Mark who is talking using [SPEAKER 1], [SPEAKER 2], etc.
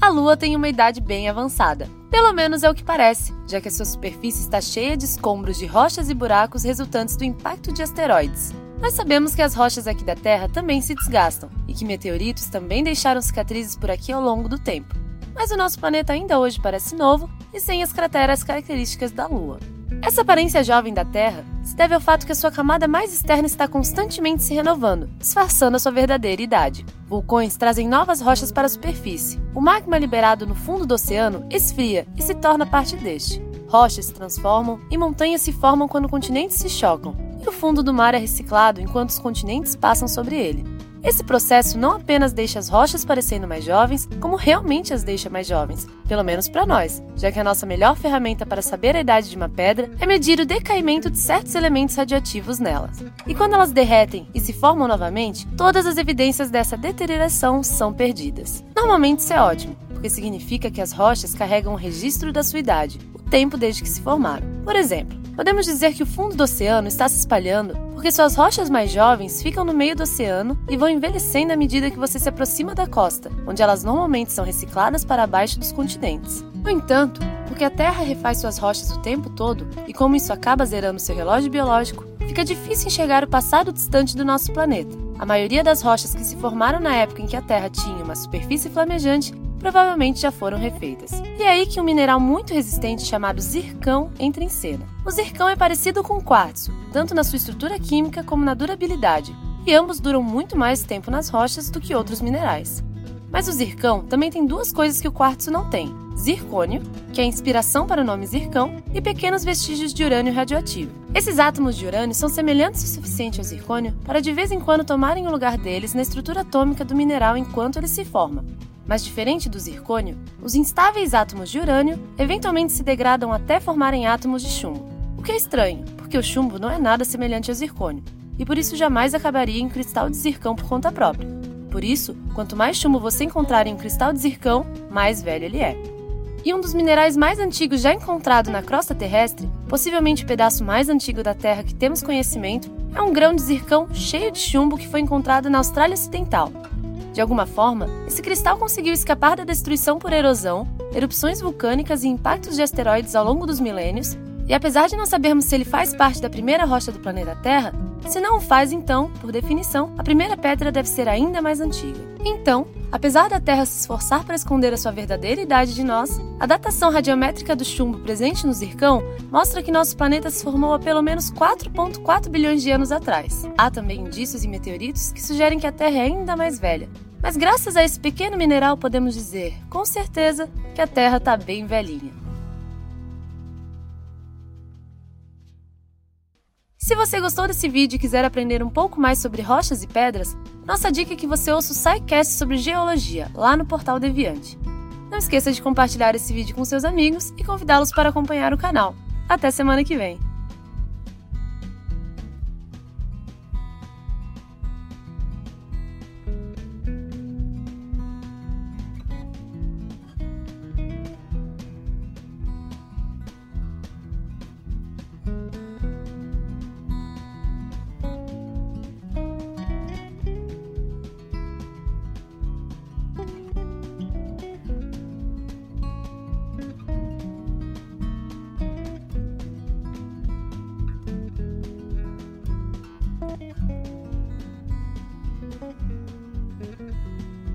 [SPEAKER 1] A Lua tem uma idade bem avançada. Pelo menos é o que parece, já que a sua superfície está cheia de escombros de rochas e buracos resultantes do impacto de asteroides. Nós sabemos que as rochas aqui da Terra também se desgastam e que meteoritos também deixaram cicatrizes por aqui ao longo do tempo. Mas o nosso planeta ainda hoje parece novo e sem as crateras características da Lua. Essa aparência jovem da Terra se deve ao fato que a sua camada mais externa está constantemente se renovando, disfarçando a sua verdadeira idade. Vulcões trazem novas rochas para a superfície. O magma liberado no fundo do oceano esfria e se torna parte deste. Rochas se transformam e montanhas se formam quando continentes se chocam, e o fundo do mar é reciclado enquanto os continentes passam sobre ele. Esse processo não apenas deixa as rochas parecendo mais jovens, como realmente as deixa mais jovens, pelo menos para nós, já que a nossa melhor ferramenta para saber a idade de uma pedra é medir o decaimento de certos elementos radioativos nelas. E quando elas derretem e se formam novamente, todas as evidências dessa deterioração são perdidas. Normalmente isso é ótimo, porque significa que as rochas carregam um registro da sua idade, o tempo desde que se formaram. Por exemplo, podemos dizer que o fundo do oceano está se espalhando porque suas rochas mais jovens ficam no meio do oceano e vão envelhecendo à medida que você se aproxima da costa, onde elas normalmente são recicladas para abaixo dos continentes. No entanto, porque a Terra refaz suas rochas o tempo todo e como isso acaba zerando seu relógio biológico, fica difícil enxergar o passado distante do nosso planeta. A maioria das rochas que se formaram na época em que a Terra tinha uma superfície flamejante provavelmente já foram refeitas. E é aí que um mineral muito resistente chamado zircão entra em cena. O zircão é parecido com o quartzo, tanto na sua estrutura química como na durabilidade, e ambos duram muito mais tempo nas rochas do que outros minerais. Mas o zircão também tem duas coisas que o quartzo não tem: zircônio, que é a inspiração para o nome zircão, e pequenos vestígios de urânio radioativo. Esses átomos de urânio são semelhantes o suficiente ao zircônio para de vez em quando tomarem o lugar deles na estrutura atômica do mineral enquanto ele se forma. Mas diferente do zircônio, os instáveis átomos de urânio eventualmente se degradam até formarem átomos de chumbo. O que é estranho, porque o chumbo não é nada semelhante ao zircônio, e por isso jamais acabaria em cristal de zircão por conta própria. Por isso, quanto mais chumbo você encontrar em um cristal de zircão, mais velho ele é. E um dos minerais mais antigos já encontrado na crosta terrestre, possivelmente o pedaço mais antigo da Terra que temos conhecimento, é um grão de zircão cheio de chumbo que foi encontrado na Austrália Ocidental, de alguma forma, esse cristal conseguiu escapar da destruição por erosão, erupções vulcânicas e impactos de asteroides ao longo dos milênios, e apesar de não sabermos se ele faz parte da primeira rocha do planeta Terra, se não o faz, então, por definição, a primeira pedra deve ser ainda mais antiga. Então, apesar da Terra se esforçar para esconder a sua verdadeira idade de nós, a datação radiométrica do chumbo presente no zircão mostra que nosso planeta se formou há pelo menos 4,4 bilhões de anos atrás. Há também indícios em meteoritos que sugerem que a Terra é ainda mais velha, mas graças a esse pequeno mineral podemos dizer, com certeza, que a Terra está bem velhinha. Se você gostou desse vídeo e quiser aprender um pouco mais sobre rochas e pedras, nossa dica é que você ouça o SciCast sobre geologia, lá no Portal Deviante. Não esqueça de compartilhar esse vídeo com seus amigos e convidá-los para acompanhar o canal. Até semana que vem!